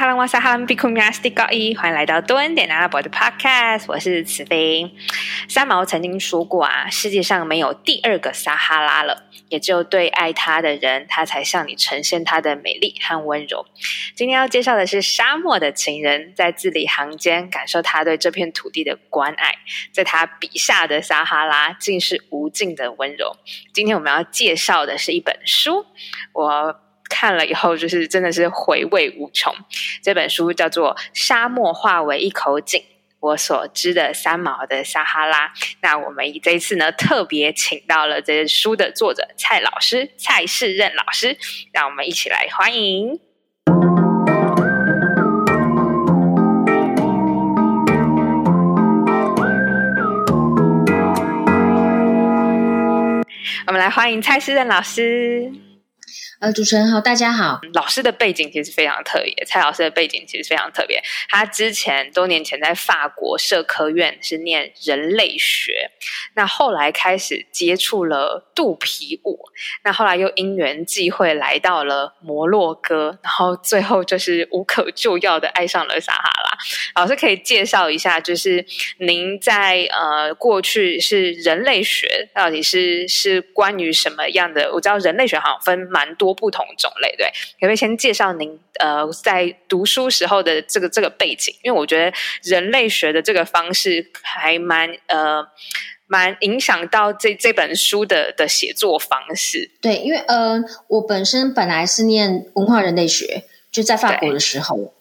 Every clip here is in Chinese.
哈拉瓦萨哈拉比库米亚斯蒂高一，欢迎来到多恩点阿拉伯的 Podcast，我是慈飞。三毛曾经说过啊，世界上没有第二个撒哈拉了，也只有对爱他的人，他才向你呈现他的美丽和温柔。今天要介绍的是沙漠的情人，在字里行间感受他对这片土地的关爱，在他笔下的撒哈拉竟是无尽的温柔。今天我们要介绍的是一本书，我。看了以后，就是真的是回味无穷。这本书叫做《沙漠化为一口井》，我所知的三毛的撒哈拉。那我们这一次呢，特别请到了这书的作者蔡老师蔡世任老师，让我们一起来欢迎。我们来欢迎蔡世任老师。呃，主持人好，大家好。老师的背景其实非常特别，蔡老师的背景其实非常特别。他之前多年前在法国社科院是念人类学，那后来开始接触了肚皮舞，那后来又因缘际会来到了摩洛哥，然后最后就是无可救药的爱上了撒哈拉。老师可以介绍一下，就是您在呃过去是人类学到底是是关于什么样的？我知道人类学好像分蛮多。不同种类，对，可不可以先介绍您呃在读书时候的这个这个背景？因为我觉得人类学的这个方式还蛮呃蛮影响到这这本书的的写作方式。对，因为呃我本身本来是念文化人类学，就在法国的时候。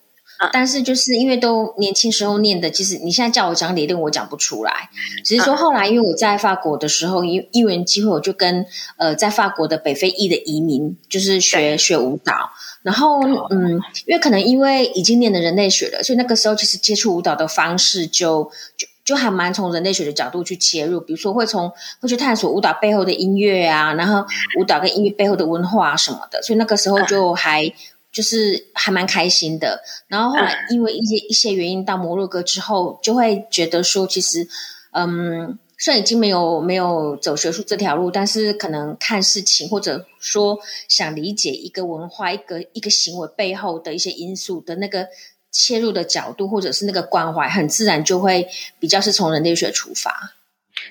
但是就是因为都年轻时候念的，其实你现在叫我讲理论，我讲不出来。只是说后来，因为我在法国的时候，因因缘机会，我就跟呃在法国的北非裔的移民，就是学学舞蹈。然后嗯，因为可能因为已经念了人类学了，所以那个时候其实接触舞蹈的方式就就就还蛮从人类学的角度去切入，比如说会从会去探索舞蹈背后的音乐啊，然后舞蹈跟音乐背后的文化什么的。所以那个时候就还。就是还蛮开心的，然后后来因为一些一些原因到摩洛哥之后，就会觉得说，其实，嗯，虽然已经没有没有走学术这条路，但是可能看事情或者说想理解一个文化、一个一个行为背后的一些因素的那个切入的角度，或者是那个关怀，很自然就会比较是从人类学出发，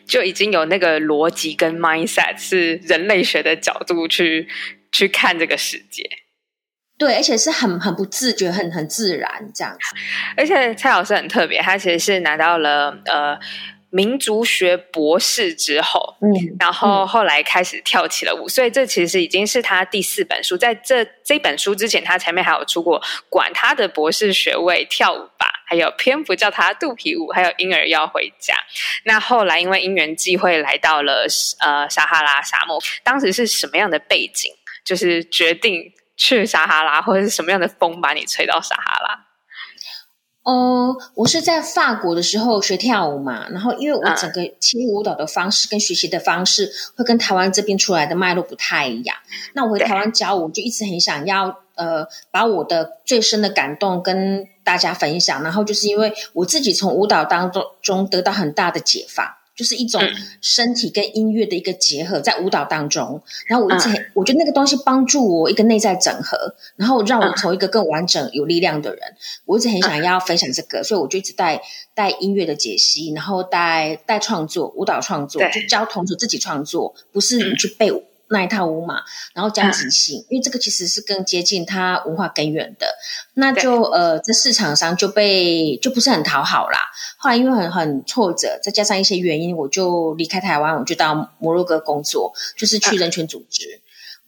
就已经有那个逻辑跟 mindset 是人类学的角度去去看这个世界。对，而且是很很不自觉，很很自然这样子。而且蔡老师很特别，他其实是拿到了呃民族学博士之后，嗯，然后后来开始跳起了舞，所以这其实已经是他第四本书。在这这本书之前，他前面还有出过管他的博士学位跳舞吧，还有篇幅叫他肚皮舞，还有婴儿要回家。那后来因为因缘际会来到了呃撒哈拉沙漠，当时是什么样的背景？就是决定。去撒哈拉，或者是什么样的风把你吹到撒哈拉？哦，我是在法国的时候学跳舞嘛，然后因为我整个切入舞蹈的方式跟学习的方式会跟台湾这边出来的脉络不太一样。那我回台湾教舞，就一直很想要呃，把我的最深的感动跟大家分享。然后就是因为我自己从舞蹈当中中得到很大的解放。就是一种身体跟音乐的一个结合，在舞蹈当中。然后我一直很，我觉得那个东西帮助我一个内在整合，然后让我从一个更完整、有力量的人。我一直很想要分享这个，所以我就一直带带音乐的解析，然后带带创作舞蹈创作，就教同学自己创作，不是你去背。那一套舞码，然后加即兴，因为这个其实是更接近他文化根源的。那就呃，在市场上就被就不是很讨好啦。后来因为很很挫折，再加上一些原因，我就离开台湾，我就到摩洛哥工作，就是去人权组织。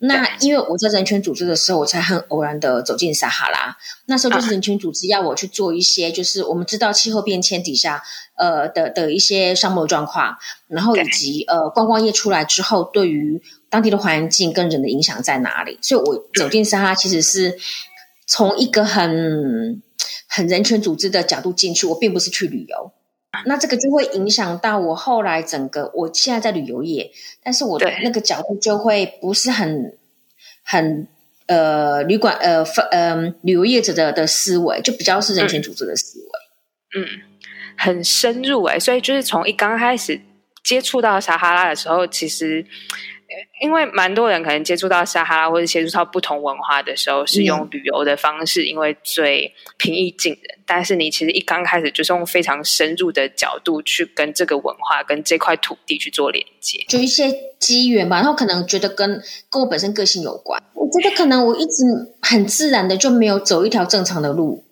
那因为我在人权组织的时候，我才很偶然的走进撒哈拉。那时候就是人权组织要我去做一些，就是我们知道气候变迁底下呃的的一些沙漠状况，然后以及呃观光业出来之后对于当地的环境跟人的影响在哪里？所以我走进撒哈拉，其实是从一个很很人权组织的角度进去，我并不是去旅游。那这个就会影响到我后来整个，我现在在旅游业，但是我的那个角度就会不是很很呃旅馆呃呃旅游业者的的思维，就比较是人权组织的思维。嗯，很深入哎，所以就是从一刚开始接触到撒哈拉的时候，其实。因为蛮多人可能接触到撒哈拉或者接触到不同文化的时候，是用旅游的方式，因为最平易近人。但是你其实一刚开始就是用非常深入的角度去跟这个文化、跟这块土地去做连接，就一些机缘吧。然后可能觉得跟跟我本身个性有关。我觉得可能我一直很自然的就没有走一条正常的路。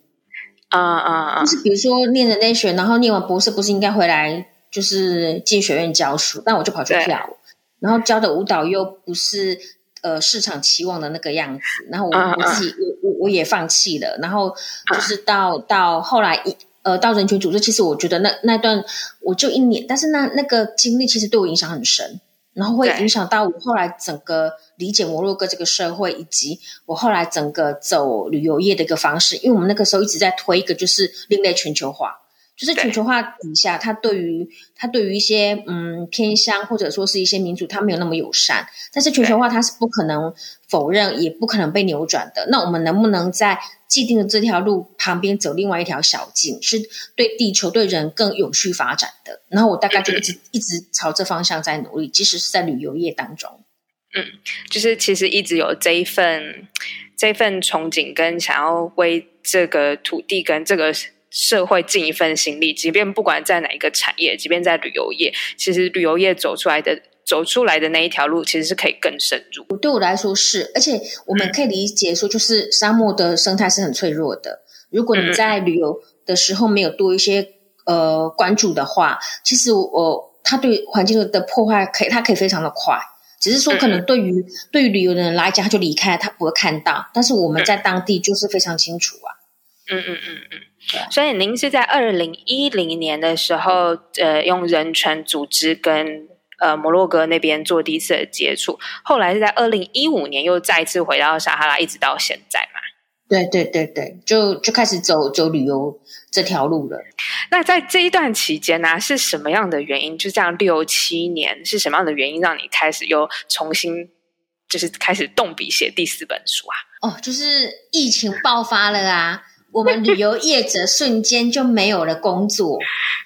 啊啊啊！就是比如说念人类学，然后念完博士不是应该回来就是进学院教书，但我就跑去跳舞。然后教的舞蹈又不是呃市场期望的那个样子，然后我我自己我我我也放弃了。然后就是到到后来一呃到人权组织，其实我觉得那那段我就一年，但是那那个经历其实对我影响很深，然后会影响到我后来整个理解摩洛哥这个社会，以及我后来整个走旅游业的一个方式。因为我们那个时候一直在推一个就是另类全球化。就是全球化底下，它对于它对于一些嗯偏乡或者说是一些民族，它没有那么友善。但是全球化它是不可能否认，也不可能被扭转的。那我们能不能在既定的这条路旁边走另外一条小径，是对地球对人更有序发展的？然后我大概就一直一直朝这方向在努力，即使是在旅游业当中。嗯，就是其实一直有这一份这份憧憬，跟想要为这个土地跟这个。社会尽一份心力，即便不管在哪一个产业，即便在旅游业，其实旅游业走出来的走出来的那一条路，其实是可以更深入。对我来说是，而且我们可以理解说，就是沙漠的生态是很脆弱的。如果你在旅游的时候没有多一些呃关注的话，其实我它对环境的破坏可以，它可以非常的快。只是说，可能对于对于旅游的人来讲，他就离开，他不会看到。但是我们在当地就是非常清楚啊。嗯嗯嗯嗯。所以您是在二零一零年的时候，呃，用人权组织跟呃摩洛哥那边做第一次的接触，后来是在二零一五年又再次回到撒哈拉，一直到现在嘛？对对对对，就就开始走走旅游这条路了。那在这一段期间呢，是什么样的原因？就这样六七年，是什么样的原因让你开始又重新就是开始动笔写第四本书啊？哦，就是疫情爆发了啊。我们旅游业者瞬间就没有了工作，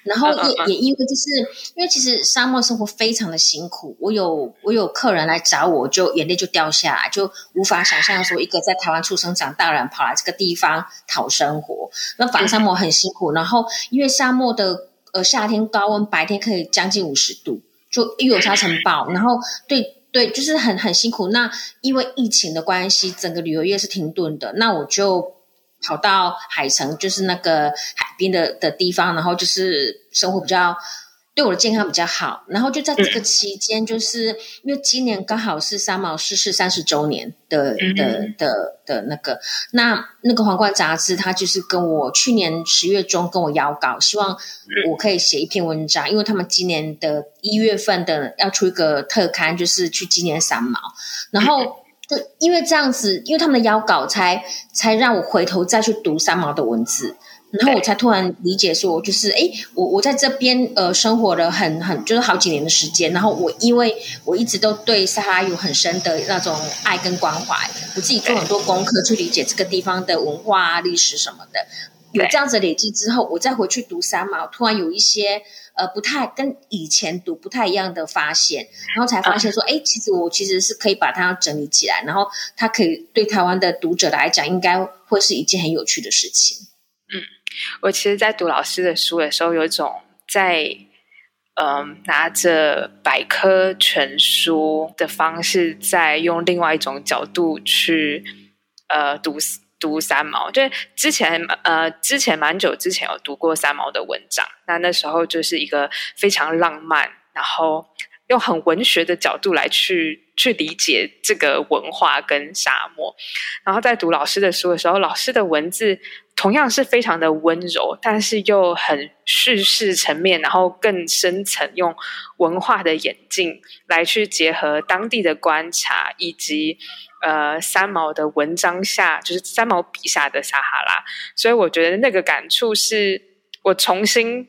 然后 也也因为就是因为其实沙漠生活非常的辛苦，我有我有客人来找我，就眼泪就掉下来，就无法想象说一个在台湾出生长大人跑来这个地方讨生活，那反沙漠很辛苦。然后因为沙漠的呃夏天高温，白天可以将近五十度，就又有沙尘暴，然后对对，就是很很辛苦。那因为疫情的关系，整个旅游业是停顿的，那我就。跑到海城，就是那个海边的的地方，然后就是生活比较对我的健康比较好。然后就在这个期间，就是因为今年刚好是三毛逝世三十周年的的的的那个，那那个皇冠杂志，他就是跟我去年十月中跟我邀稿，希望我可以写一篇文章，因为他们今年的一月份的要出一个特刊，就是去纪念三毛，然后。就因为这样子，因为他们的邀稿，才才让我回头再去读三毛的文字，然后我才突然理解说，就是哎，我我在这边呃生活了很很就是好几年的时间，然后我因为我一直都对撒哈拉有很深的那种爱跟关怀，我自己做很多功课去理解这个地方的文化啊、历史什么的，有这样子累积之后，我再回去读三毛，突然有一些。呃，不太跟以前读不太一样的发现，然后才发现说，哎，其实我其实是可以把它整理起来，然后它可以对台湾的读者来讲，应该会是一件很有趣的事情。嗯，我其实，在读老师的书的时候，有一种在嗯拿着百科全书的方式，在用另外一种角度去呃读。读三毛，就之前呃，之前蛮久之前有读过三毛的文章，那那时候就是一个非常浪漫，然后用很文学的角度来去去理解这个文化跟沙漠。然后在读老师的书的时候，老师的文字同样是非常的温柔，但是又很叙事层面，然后更深层，用文化的眼镜来去结合当地的观察以及。呃，三毛的文章下，就是三毛笔下的撒哈拉，所以我觉得那个感触是我重新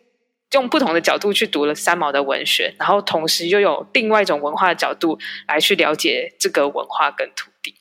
用不同的角度去读了三毛的文学，然后同时又有另外一种文化的角度来去了解这个文化跟土地。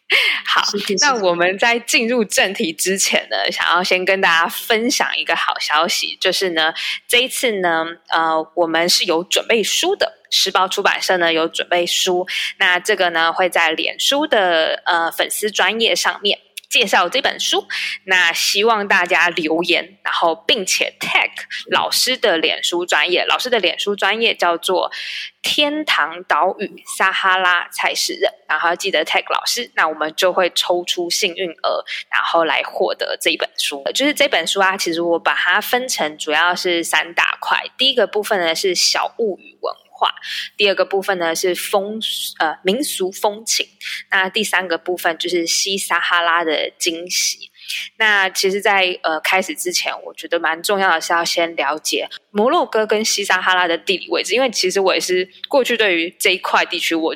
好，那我们在进入正题之前呢，想要先跟大家分享一个好消息，就是呢，这一次呢，呃，我们是有准备书的。时报出版社呢有准备书，那这个呢会在脸书的呃粉丝专业上面。介绍这本书，那希望大家留言，然后并且 tag 老师的脸书专业，老师的脸书专业叫做天堂岛屿撒哈拉才是人，然后记得 tag 老师，那我们就会抽出幸运儿，然后来获得这一本书。就是这本书啊，其实我把它分成主要是三大块，第一个部分呢是小物语文。第二个部分呢是风呃民俗风情，那第三个部分就是西撒哈拉的惊喜。那其实，在呃开始之前，我觉得蛮重要的是要先了解摩洛哥跟西撒哈拉的地理位置，因为其实我也是过去对于这一块地区，我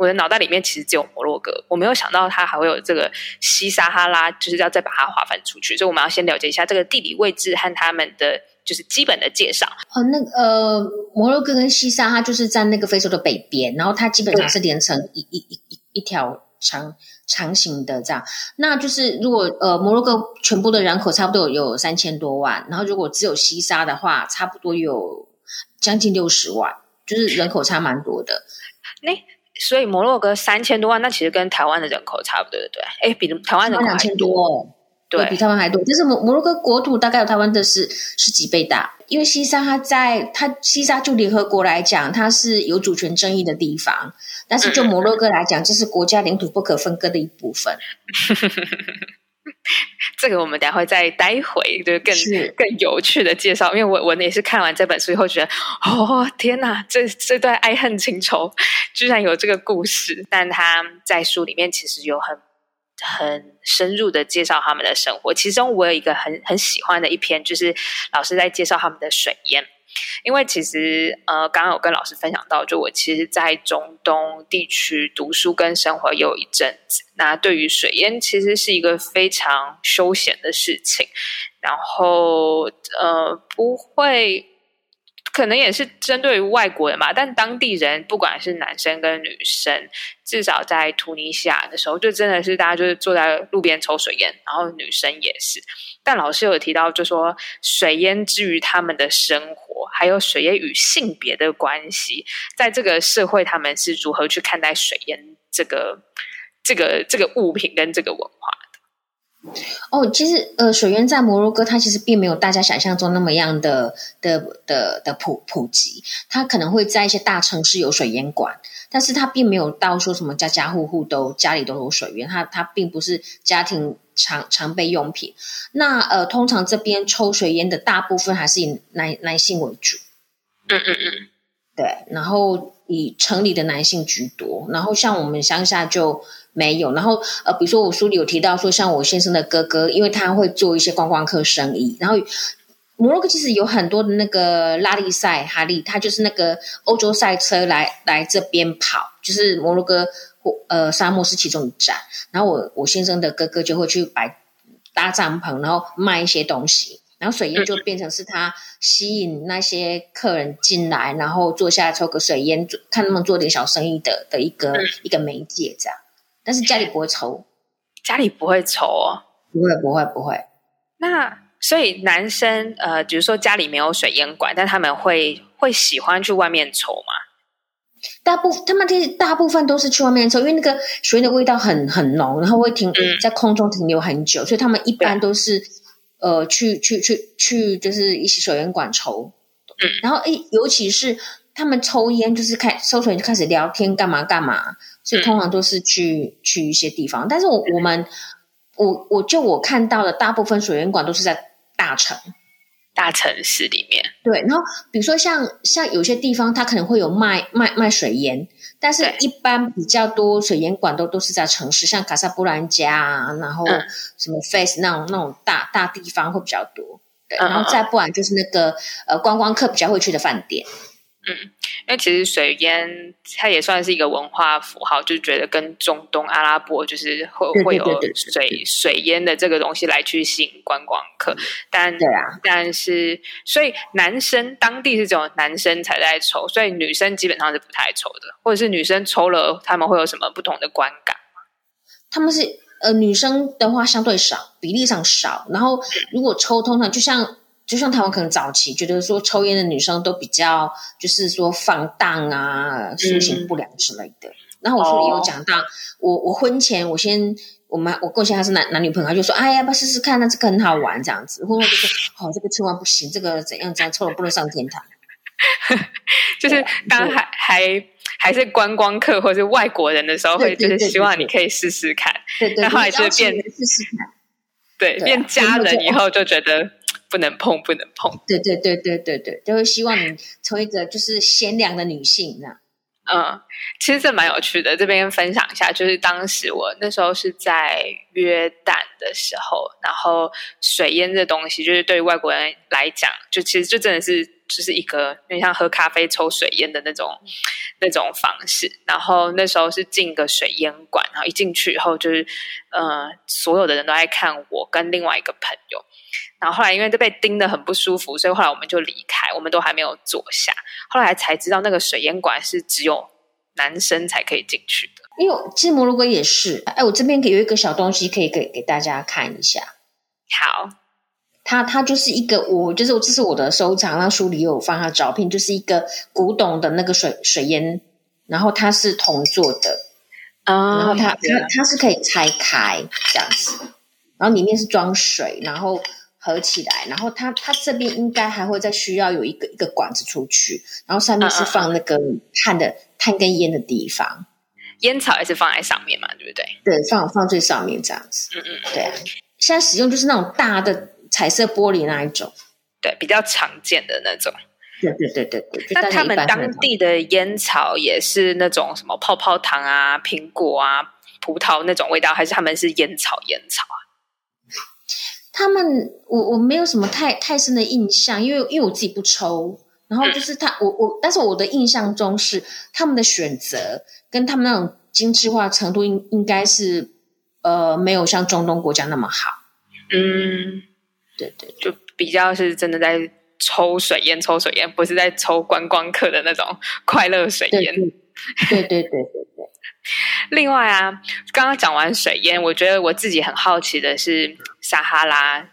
我的脑袋里面其实只有摩洛哥，我没有想到它还会有这个西撒哈拉，就是要再把它划分出去，所以我们要先了解一下这个地理位置和他们的。就是基本的介绍。哦，那呃，摩洛哥跟西撒，它就是在那个非洲的北边，然后它基本上是连成一一一一一条长长形的这样。那就是如果呃摩洛哥全部的人口差不多有三千多万，然后如果只有西沙的话，差不多有将近六十万，就是人口差蛮多的。那所以摩洛哥三千多万，那其实跟台湾的人口差不多，对不对？哎，比台湾人口两千多。对比台湾还多，就是摩摩洛哥国土大概有台湾的是十几倍大。因为西沙它在它西沙就联合国来讲，它是有主权争议的地方，但是就摩洛哥来讲，这是国家领土不可分割的一部分。这个我们等会再待会就更更有趣的介绍，因为我我也是看完这本书以后觉得，哦天哪，这这段爱恨情仇居然有这个故事，但他在书里面其实有很。很深入的介绍他们的生活，其中我有一个很很喜欢的一篇，就是老师在介绍他们的水烟。因为其实呃，刚刚有跟老师分享到，就我其实，在中东地区读书跟生活有一阵子，那对于水烟其实是一个非常休闲的事情，然后呃，不会。可能也是针对于外国人嘛，但当地人不管是男生跟女生，至少在突尼西亚的时候，就真的是大家就是坐在路边抽水烟，然后女生也是。但老师有提到，就说水烟之于他们的生活，还有水烟与性别的关系，在这个社会他们是如何去看待水烟这个这个这个物品跟这个文化。哦，其实呃，水源在摩洛哥，它其实并没有大家想象中那么样的的的的普普及。它可能会在一些大城市有水烟馆，但是它并没有到说什么家家户户都家里都有水源。它它并不是家庭常常备用品。那呃，通常这边抽水烟的大部分还是以男男性为主。嗯嗯嗯，对，然后以城里的男性居多，然后像我们乡下就。没有，然后呃，比如说我书里有提到说，像我先生的哥哥，因为他会做一些观光客生意，然后摩洛哥其实有很多的那个拉力赛，哈利，他就是那个欧洲赛车来来这边跑，就是摩洛哥或呃沙漠是其中一站，然后我我先生的哥哥就会去摆搭帐篷，然后卖一些东西，然后水烟就变成是他吸引那些客人进来，然后坐下来抽个水烟，看他们做点小生意的的一个一个媒介这样。但是家里不会抽，家里不会抽哦，不会不会不会。那所以男生呃，比如说家里没有水烟管，但他们会会喜欢去外面抽吗？大部他们其实大部分都是去外面抽，因为那个水烟的味道很很浓，然后会停在空中停留很久，所以他们一般都是呃去去去去，就是一些水烟管抽。嗯，然后诶，尤其是他们抽烟，就是开抽水就开始聊天，干嘛干嘛。所以通常都是去去一些地方，但是我我们我我就我看到的大部分水源馆都是在大城。大城市里面。对，然后比如说像像有些地方，它可能会有卖卖卖水烟，但是一般比较多水烟馆都都是在城市，像卡萨布兰加啊，然后什么 Face 那种那种大大地方会比较多。对，然后再不然就是那个呃观光客比较会去的饭店。嗯，因为其实水烟它也算是一个文化符号，就觉得跟中东阿拉伯就是会会有水水烟的这个东西来去吸引观光客。但对啊，但是所以男生当地是只有男生才在抽，所以女生基本上是不太抽的，或者是女生抽了他们会有什么不同的观感吗？他们是呃女生的话相对少，比例上少。然后如果抽通常就像。就像台湾可能早期觉得说抽烟的女生都比较就是说放荡啊、心情不良之类的。然后我说也有讲到，我我婚前我先我们我过去他是男男女朋友，他就说哎要不要试试看？那这个很好玩这样子。婚后就说哦这个千万不行，这个怎样怎样抽了不能上天堂。就是当还还还是观光客或者是外国人的时候，会就是希望你可以试试看。对对，然后还是变试试看。对，变家人以后就觉得不能碰，不能碰。对对对对对对，就会希望你成为一个就是贤良的女性那样。嗯，其实这蛮有趣的，这边分享一下，就是当时我那时候是在约旦的时候，然后水烟这东西，就是对外国人来讲，就其实就真的是就是一个有点像喝咖啡抽水烟的那种那种方式。然后那时候是进个水烟馆，然后一进去以后，就是呃，所有的人都在看我跟另外一个朋友。然后后来因为都被盯得很不舒服，所以后来我们就离开，我们都还没有坐下。后来才知道那个水烟馆是只有男生才可以进去的。因为其实摩洛哥也是，哎，我这边有一个小东西可以给给大家看一下。好，它它就是一个我就是这是我的收藏，那书里有放它照片，就是一个古董的那个水水烟，然后它是铜做的，啊，然后它它它是可以拆开这样子，然后里面是装水，然后。合起来，然后它它这边应该还会再需要有一个一个管子出去，然后上面是放那个碳的碳跟烟的地方，烟草也是放在上面嘛，对不对？对，放放最上面这样子。嗯嗯，对啊。现在使用就是那种大的彩色玻璃那一种，对，比较常见的那种。对对对对对。那他们当地的烟草也是那种什么泡泡糖啊、苹果啊、葡萄那种味道，还是他们是烟草烟草啊？他们，我我没有什么太太深的印象，因为因为我自己不抽，然后就是他，我我，但是我的印象中是他们的选择跟他们那种精致化程度应应该是呃没有像中东国家那么好。嗯，对对，就比较是真的在抽水烟，抽水烟不是在抽观光客的那种快乐水烟。对对对对对。另外啊，刚刚讲完水烟，我觉得我自己很好奇的是撒哈拉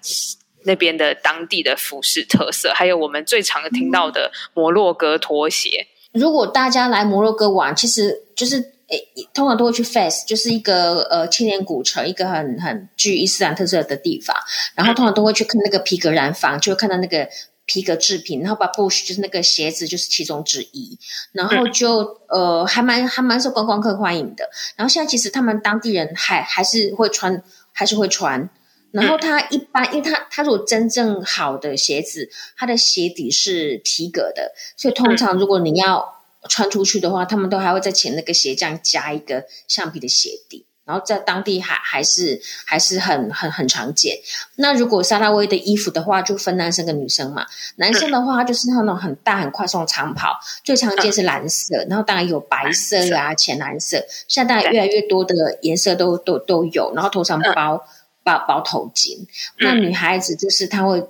那边的当地的服饰特色，还有我们最常听到的摩洛哥拖鞋。如果大家来摩洛哥玩，其实就是诶，通常都会去 Fes，就是一个呃千年古城，一个很很具伊斯兰特色的地方。然后通常都会去看那个皮革染坊，就会看到那个。皮革制品，然后把 Bush 就是那个鞋子，就是其中之一，然后就呃还蛮还蛮受观光客欢迎的。然后现在其实他们当地人还还是会穿，还是会穿。然后它一般，因为它它如果真正好的鞋子，它的鞋底是皮革的，所以通常如果你要穿出去的话，他们都还会在前那个鞋匠加一个橡皮的鞋底。然后在当地还还是还是很很很常见。那如果沙拉威的衣服的话，就分男生跟女生嘛。男生的话就是那种很大很宽松的长袍，最常见是蓝色，然后当然有白色啊、浅蓝色。现在当然越来越多的颜色都都都有。然后头上包包包头巾。那女孩子就是她会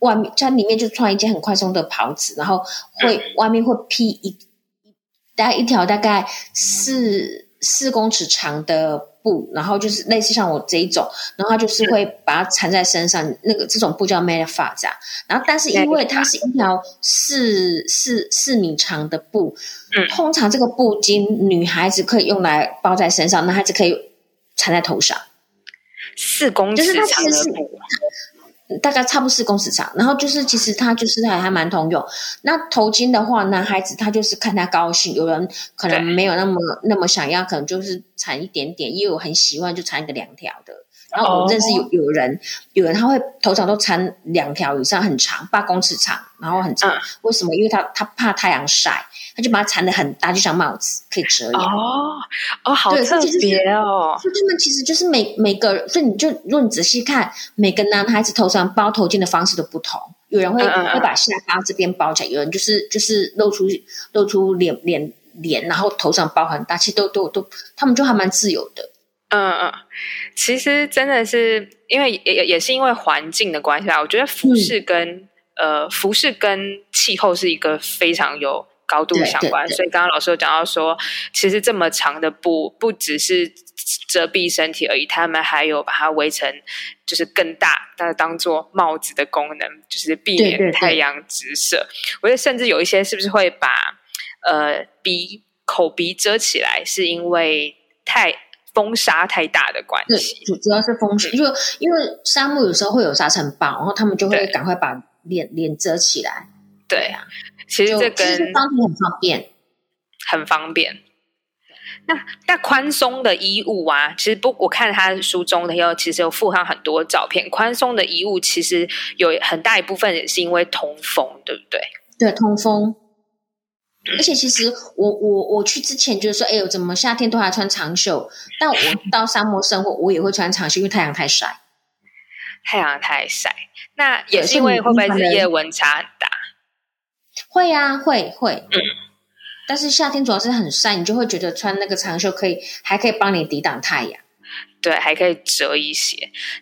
外面在里面就穿一件很宽松的袍子，然后会外面会披一大概一条大概四四公尺长的。布，然后就是类似像我这一种，然后他就是会把它缠在身上，那个这种布叫 made f a 然后，但是因为它是一条四四四米长的布，嗯，通常这个布巾女孩子可以用来包在身上，男孩子可以缠在头上。四公尺长的布。大概差不多四公尺长，然后就是其实它就是还还蛮通用。那头巾的话，男孩子他就是看他高兴，有人可能没有那么那么想要，可能就是缠一点点，也有很喜欢就缠一个两条的。然后我认识有有人，有人他会头上都缠两条以上，很长，八公尺长，然后很长。为什么？因为他他怕太阳晒。他就把它缠得很大，就像帽子，可以遮掩。哦哦，好特别哦！所以他们其实就是每每个，所以你就如果你仔细看，每个男孩子头上包头巾的方式都不同。有人会会把下巴这边包起来，有人就是就是露出露出脸脸脸，然后头上包很大，其实都都都，他们就还蛮自由的。嗯嗯，其实真的是因为也也也是因为环境的关系啊，我觉得服饰跟呃服饰跟气候是一个非常有。高度相关。所以刚刚老师有讲到说，其实这么长的布不只是遮蔽身体而已，他们还有把它围成就是更大，但当做帽子的功能，就是避免太阳直射。我觉得甚至有一些是不是会把呃鼻口鼻遮起来，是因为太风沙太大的关系。主主要是风沙，因为因为沙漠有时候会有沙尘暴，然后他们就会赶快把脸脸遮起来。对啊，其实这跟方便很方便，很方便。那那宽松的衣物啊，其实不，我看他书中的有其实有附上很多照片。宽松的衣物其实有很大一部分也是因为通风，对不对？对，通风。而且其实我我我去之前就是说，哎呦，怎么夏天都还穿长袖？但我 到沙漠生活，我也会穿长袖，因为太阳太晒。太阳太晒，那也是因为会不会日夜温差很大？会呀，会会。嗯。但是夏天主要是很晒，你就会觉得穿那个长袖可以，还可以帮你抵挡太阳。对，还可以折一些。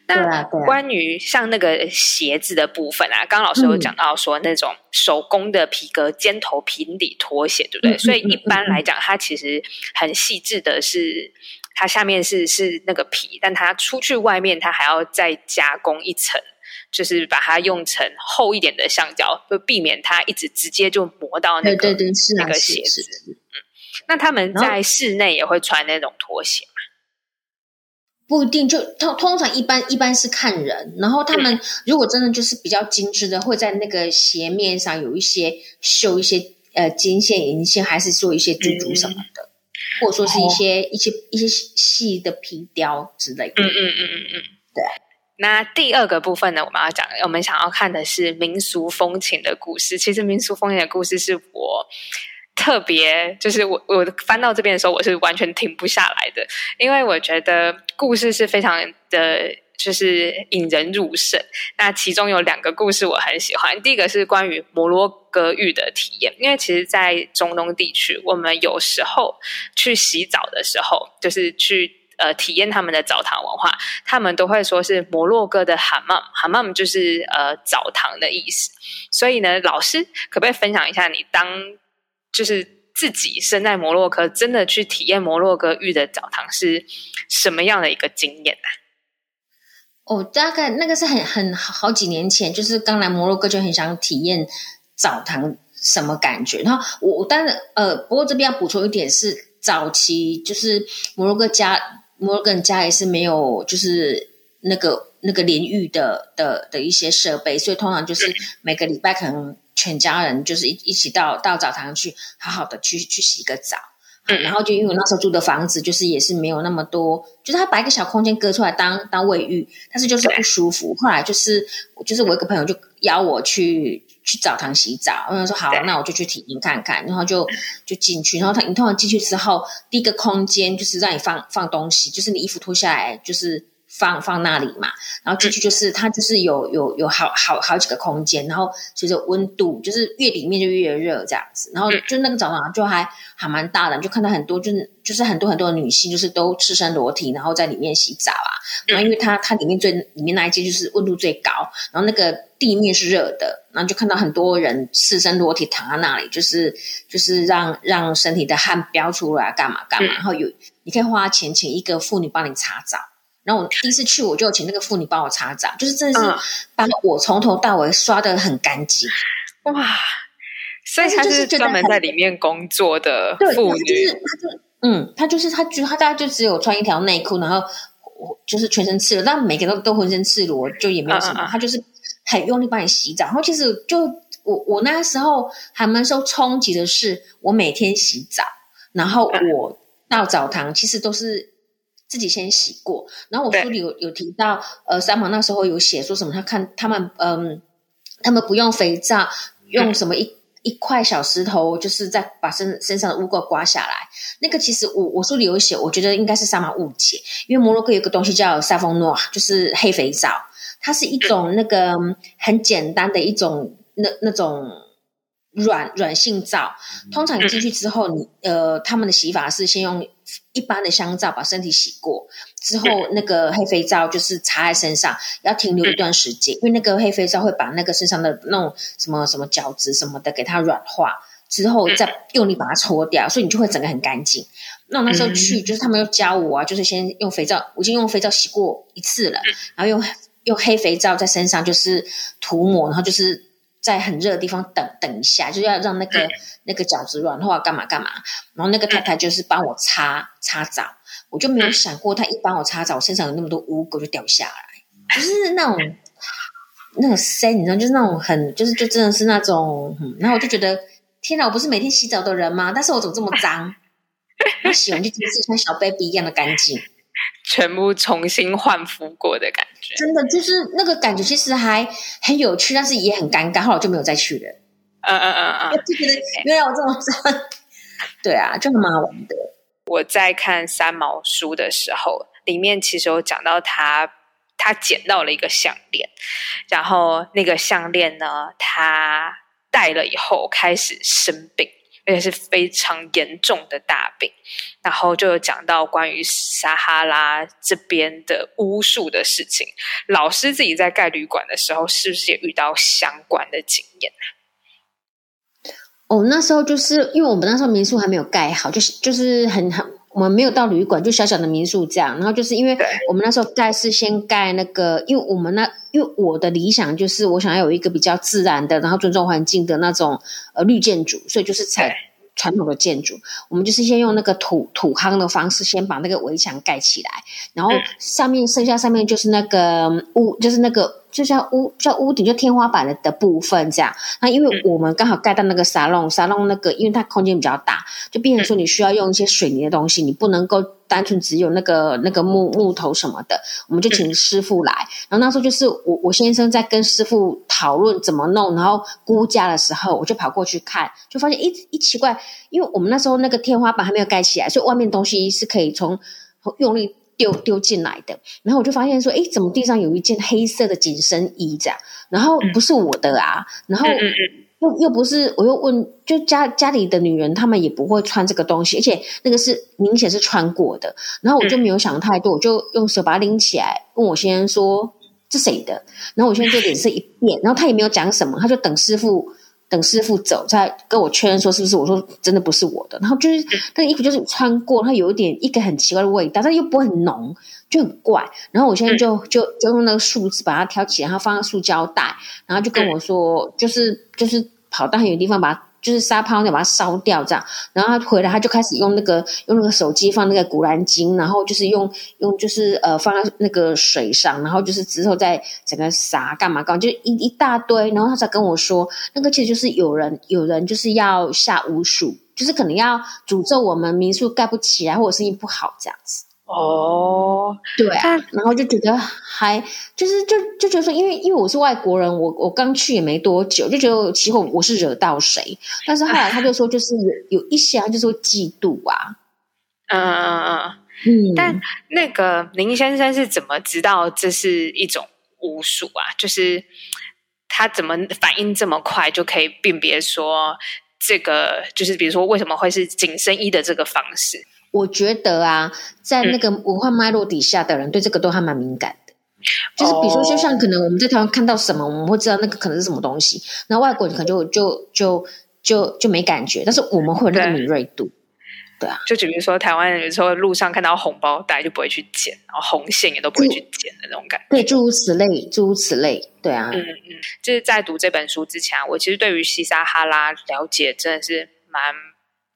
那关于像那个鞋子的部分啊，刚刚老师有讲到说那种手工的皮革尖头平底拖鞋，对不对？所以一般来讲，它其实很细致的是，它下面是是那个皮，但它出去外面，它还要再加工一层。就是把它用成厚一点的橡胶，就避免它一直直接就磨到那个那个鞋子。嗯，那他们在室内也会穿那种拖鞋吗？不一定，就通通常一般一般是看人。然后他们如果真的就是比较精致的，会在那个鞋面上有一些绣一些呃金线银线，还是做一些珠珠什么的，或者说是一些一些一些细的皮雕之类的。嗯嗯嗯嗯嗯，对。那第二个部分呢，我们要讲，我们想要看的是民俗风情的故事。其实民俗风情的故事是我特别，就是我我翻到这边的时候，我是完全停不下来的，因为我觉得故事是非常的，就是引人入胜。那其中有两个故事我很喜欢，第一个是关于摩洛哥浴的体验，因为其实，在中东地区，我们有时候去洗澡的时候，就是去。呃，体验他们的澡堂文化，他们都会说是摩洛哥的哈曼，哈曼就是呃澡堂的意思。所以呢，老师可不可以分享一下，你当就是自己身在摩洛哥，真的去体验摩洛哥浴的澡堂是什么样的一个经验呢？哦，大概那个是很很好几年前，就是刚来摩洛哥就很想体验澡堂什么感觉。然后我我当然呃，不过这边要补充一点是，早期就是摩洛哥家。摩洛哥家也是没有，就是那个那个淋浴的的的一些设备，所以通常就是每个礼拜可能全家人就是一一起到到澡堂去，好好的去去洗个澡。嗯，然后就因为我那时候住的房子就是也是没有那么多，就是他把一个小空间割出来当当卫浴，但是就是不舒服。后来就是就是我一个朋友就邀我去去澡堂洗澡，然后说好，那我就去体验看看，然后就就进去。然后他你通常进去之后，第一个空间就是让你放放东西，就是你衣服脱下来就是。放放那里嘛，然后进去就是它就是有有有好好好几个空间，然后随着温度就是越里面就越热这样子，然后就那个澡堂就还还蛮大的，就看到很多就是就是很多很多的女性就是都赤身裸体，然后在里面洗澡啊，然后因为它它里面最里面那一间就是温度最高，然后那个地面是热的，然后就看到很多人赤身裸体躺在那里，就是就是让让身体的汗飙出来干嘛干嘛，然后有你可以花钱请一个妇女帮你擦澡。然后我第一次去，我就请那个妇女帮我擦澡，就是真的是把我从头到尾刷的很干净，哇！所以他是专门在里面工作的妇女，就是他就嗯，他就是他就他大概就只有穿一条内裤，然后就是全身赤裸，但每个都都浑身赤裸，就也没有什么，他就是很用力帮你洗澡。然后其实就我我那时候还蛮受冲击的是，我每天洗澡，然后我到澡堂其实都是。自己先洗过，然后我书里有有提到，呃，三毛那时候有写说什么，他看他们，嗯，他们不用肥皂，用什么一一块小石头，就是在把身身上的污垢刮下来。那个其实我我书里有写，我觉得应该是三毛误解，因为摩洛哥有个东西叫萨丰诺，就是黑肥皂，它是一种那个很简单的一种那那种软软性皂。通常你进去之后，你呃，他们的洗法是先用。一般的香皂把身体洗过之后，那个黑肥皂就是擦在身上，要停留一段时间，因为那个黑肥皂会把那个身上的那种什么什么角质什么的给它软化，之后再用力把它搓掉，所以你就会整个很干净。那我那时候去，就是他们又教我啊，就是先用肥皂，我已经用肥皂洗过一次了，然后用用黑肥皂在身上就是涂抹，然后就是在很热的地方等等一下，就是要让那个那个饺子软化，干嘛干嘛。然后那个太太就是帮我擦擦澡，我就没有想过，她一帮我擦澡，我身上有那么多污垢就掉下来，就是那种。那个身，你知道，就是那种很，就是就真的是那种，然后我就觉得，天哪，我不是每天洗澡的人吗？但是我怎么这么脏？我洗完就觉得自己像小 baby 一样的干净，全部重新换肤过的感觉。真的就是那个感觉，其实还很有趣，但是也很尴尬。后来就没有再去了。嗯嗯嗯嗯，就觉得 原来我这么脏。对啊，就很蛮玩的。我在看三毛书的时候，里面其实有讲到他。他捡到了一个项链，然后那个项链呢，他戴了以后开始生病，而且是非常严重的大病。然后就有讲到关于撒哈拉这边的巫术的事情。老师自己在盖旅馆的时候，是不是也遇到相关的经验哦，那时候就是因为我们那时候民宿还没有盖好，就是就是很很。我们没有到旅馆，就小小的民宿这样。然后就是因为我们那时候盖是先盖那个，因为我们那因为我的理想就是我想要有一个比较自然的，然后尊重环境的那种呃绿建筑，所以就是采传统的建筑。我们就是先用那个土土夯的方式，先把那个围墙盖起来，然后上面剩下上面就是那个屋，就是那个。就像屋，像屋顶就天花板的的部分这样。那因为我们刚好盖到那个沙龙，沙龙那个，因为它空间比较大，就变成说你需要用一些水泥的东西，你不能够单纯只有那个那个木木头什么的。我们就请师傅来，然后那时候就是我我先生在跟师傅讨论怎么弄，然后估价的时候，我就跑过去看，就发现一一奇怪，因为我们那时候那个天花板还没有盖起来，所以外面东西是可以从用力。丢丢进来的，然后我就发现说，哎，怎么地上有一件黑色的紧身衣这样？然后不是我的啊，然后又又不是，我又问，就家家里的女人，她们也不会穿这个东西，而且那个是明显是穿过的。然后我就没有想太多，我就用手把它拎起来，问我先生说这谁的？然后我先生就脸色一变，然后他也没有讲什么，他就等师傅。等师傅走，再跟我确认说是不是？我说真的不是我的。然后就是那个衣服就是穿过，它有一点一个很奇怪的味道，但又不会很浓，就很怪。然后我现在就就就用那个树枝把它挑起来，然后放在塑胶袋，然后就跟我说，就是就是跑到很远地方把它。就是沙泡，你把它烧掉，这样，然后他回来，他就开始用那个用那个手机放那个古兰经，然后就是用用就是呃放在那个水上，然后就是之后再整个撒干嘛干嘛，就一一大堆，然后他才跟我说，那个其实就是有人有人就是要下巫术，就是可能要诅咒我们民宿盖不起来，或者生意不好这样子。哦，对啊，然后就觉得还就是就就觉得说，因为因为我是外国人，我我刚去也没多久，就觉得其实我是惹到谁，但是后来他就说，就是有有一些就说嫉妒啊，嗯嗯嗯嗯，但那个林先生是怎么知道这是一种巫术啊？就是他怎么反应这么快就可以辨别说这个就是比如说为什么会是紧身衣的这个方式？我觉得啊，在那个文化脉络底下的人，对这个都还蛮敏感的。就是比如说，就像可能我们在台湾看到什么，我们会知道那个可能是什么东西，那外国人可能就就就就就没感觉，但是我们会有那个敏锐度。对啊，就比如说台湾人有时候路上看到红包大家就不会去捡，然后红线也都不会去捡的那种感觉。对，诸如此类，诸如此类。对啊，嗯嗯，就是在读这本书之前，我其实对于西撒哈拉了解真的是蛮。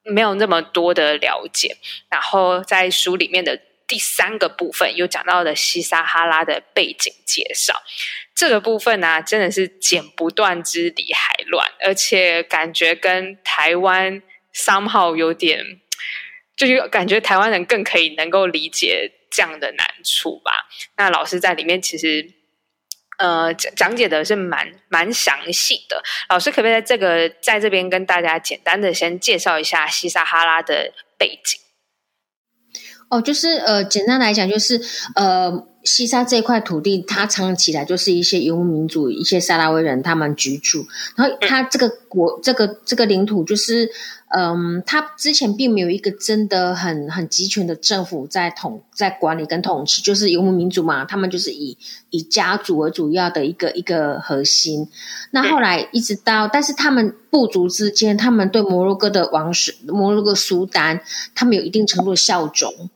没有那么多的了解，然后在书里面的第三个部分有讲到的西撒哈拉的背景介绍，这个部分呢真的是剪不断之理还乱，而且感觉跟台湾 somehow 有点，就是感觉台湾人更可以能够理解这样的难处吧。那老师在里面其实。呃，讲解的是蛮蛮详细的。老师可不可以在这个在这边跟大家简单的先介绍一下西撒哈拉的背景？哦，就是呃，简单来讲，就是呃，西沙这块土地，它长期来就是一些游牧民族、一些萨拉威人他们居住。然后，它这个国、这个这个领土，就是，嗯，它之前并没有一个真的很很集权的政府在统、在管理跟统治，就是游牧民族嘛，他们就是以以家族为主要的一个一个核心。那后来一直到，但是他们部族之间，他们对摩洛哥的王室、摩洛哥苏丹，他们有一定程度的效忠。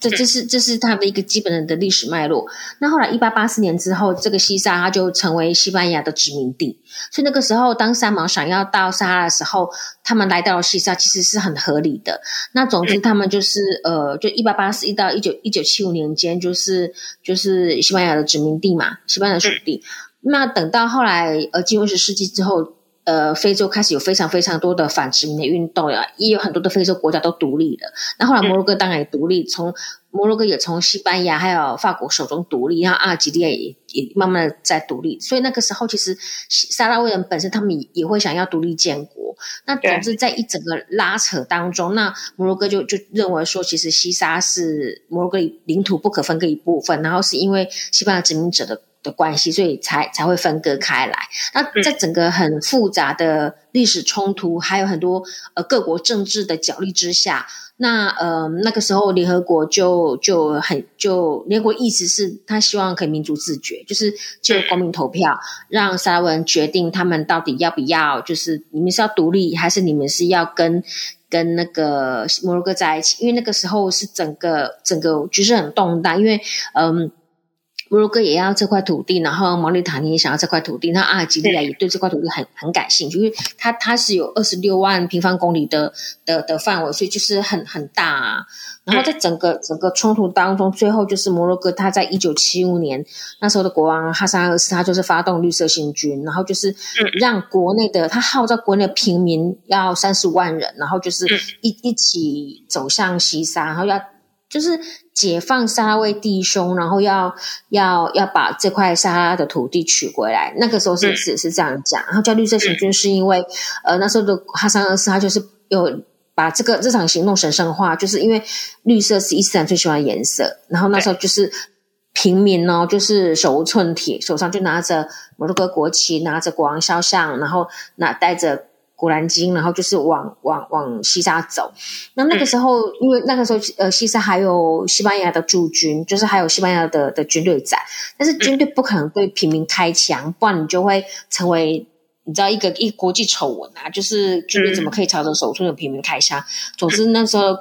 这这是这是它的一个基本的历史脉络。那后来一八八四年之后，这个西沙它就成为西班牙的殖民地。所以那个时候，当三毛想要到撒哈拉的时候，他们来到了西沙，其实是很合理的。那总之，他们就是呃，就一八八四一到一九一九七五年间，就是就是西班牙的殖民地嘛，西班牙属地。那等到后来呃进入二十世纪之后。呃，非洲开始有非常非常多的反殖民的运动呀，也有很多的非洲国家都独立了。那后来摩洛哥当然也独立，从摩洛哥也从西班牙还有法国手中独立，然后阿尔及利亚也也慢慢的在独立。所以那个时候，其实沙拉威人本身他们也会想要独立建国。那总之在一整个拉扯当中，那摩洛哥就就认为说，其实西沙是摩洛哥领土不可分割一部分，然后是因为西班牙殖民者的。的关系，所以才才会分割开来。那在整个很复杂的历史冲突，还有很多呃各国政治的角力之下，那呃那个时候联合国就就很就联合国意思是他希望可以民主自决，就是就公民投票，让沙拉文决定他们到底要不要，就是你们是要独立，还是你们是要跟跟那个摩洛哥在一起？因为那个时候是整个整个局势很动荡，因为嗯。摩洛哥也要这块土地，然后毛里塔尼也想要这块土地，那阿尔及利亚也对这块土地很很感兴趣，因为它它是有二十六万平方公里的的的范围，所以就是很很大。啊。然后在整个整个冲突当中，最后就是摩洛哥，他在一九七五年那时候的国王哈萨二世，他就是发动绿色行军，然后就是让国内的他号召国内的平民要三十万人，然后就是一一起走向西沙，然后要就是。解放沙拉威弟兄，然后要要要把这块沙拉的土地取回来。那个时候是是是这样讲，然后叫绿色行军，是因为呃那时候的哈桑二世他就是有把这个这场行动神圣化，就是因为绿色是伊斯兰最喜欢颜色。然后那时候就是平民哦，就是手无寸铁，手上就拿着摩洛哥国旗，拿着国王肖像，然后拿带着。古兰经，然后就是往往往西沙走。那那个时候，因为那个时候，呃，西沙还有西班牙的驻军，就是还有西班牙的的军队在。但是军队不可能对平民开枪，不然你就会成为你知道一个一国际丑闻啊！就是军队怎么可以朝着手中的平民开枪？总之那时候，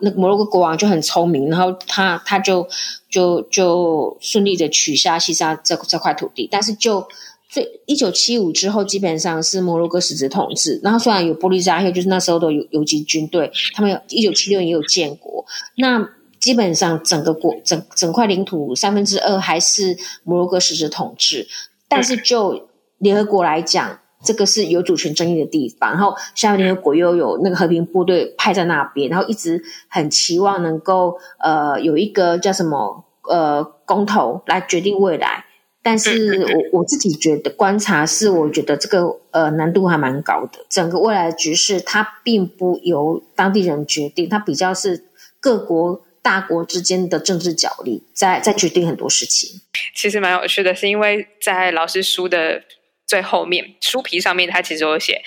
那摩洛哥国王就很聪明，然后他他就就就顺利的取下西沙这这块土地，但是就。所以，一九七五之后，基本上是摩洛哥实质统治。然后，虽然有玻利扎耶，就是那时候的游游击军队，他们有一九七六年也有建国。那基本上整个国整整块领土三分之二还是摩洛哥实质统治。但是，就联合国来讲，这个是有主权争议的地方。然后，像联合国又有那个和平部队派在那边，然后一直很期望能够呃有一个叫什么呃公投来决定未来。但是我我自己觉得观察是，我觉得这个呃难度还蛮高的。整个未来的局势，它并不由当地人决定，它比较是各国大国之间的政治角力，在在决定很多事情。其实蛮有趣的，是因为在老师书的最后面书皮上面，他其实有写。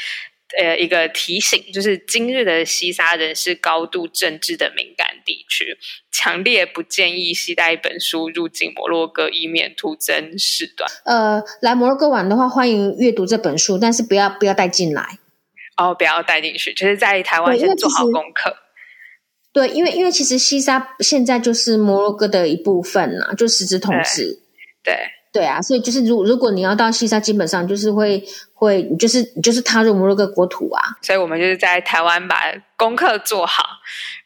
呃，一个提醒就是，今日的西沙人是高度政治的敏感地区，强烈不建议携带一本书入境摩洛哥，以免徒增事端。呃，来摩洛哥玩的话，欢迎阅读这本书，但是不要不要带进来。哦，不要带进去，就是在台湾先做好功课。对，因为因为其实西沙现在就是摩洛哥的一部分呐，就实质统治。对。对啊，所以就是如如果你要到西沙，基本上就是会会，你就是你就是踏入摩洛哥国土啊。所以我们就是在台湾把功课做好，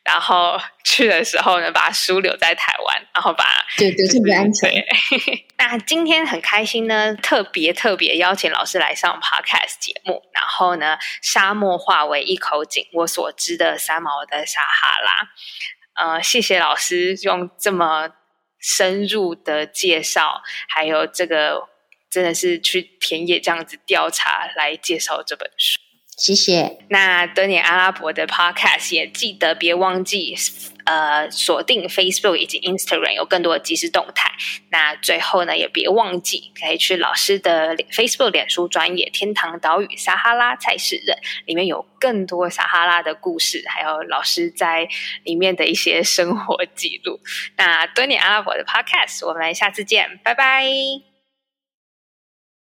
然后去的时候呢，把书留在台湾，然后把对对特别安全。那今天很开心呢，特别特别邀请老师来上 podcast 节目，然后呢，沙漠化为一口井，我所知的三毛的撒哈拉。呃，谢谢老师用这么。深入的介绍，还有这个真的是去田野这样子调查来介绍这本书。谢谢。那多年阿拉伯的 Podcast 也记得别忘记。呃，锁定 Facebook 以及 Instagram 有更多的即时动态。那最后呢，也别忘记可以去老师的 Facebook 脸书专业天堂岛屿撒哈拉菜市人，里面有更多撒哈拉的故事，还有老师在里面的一些生活记录。那多年阿拉伯的 Podcast，我们下次见，拜拜。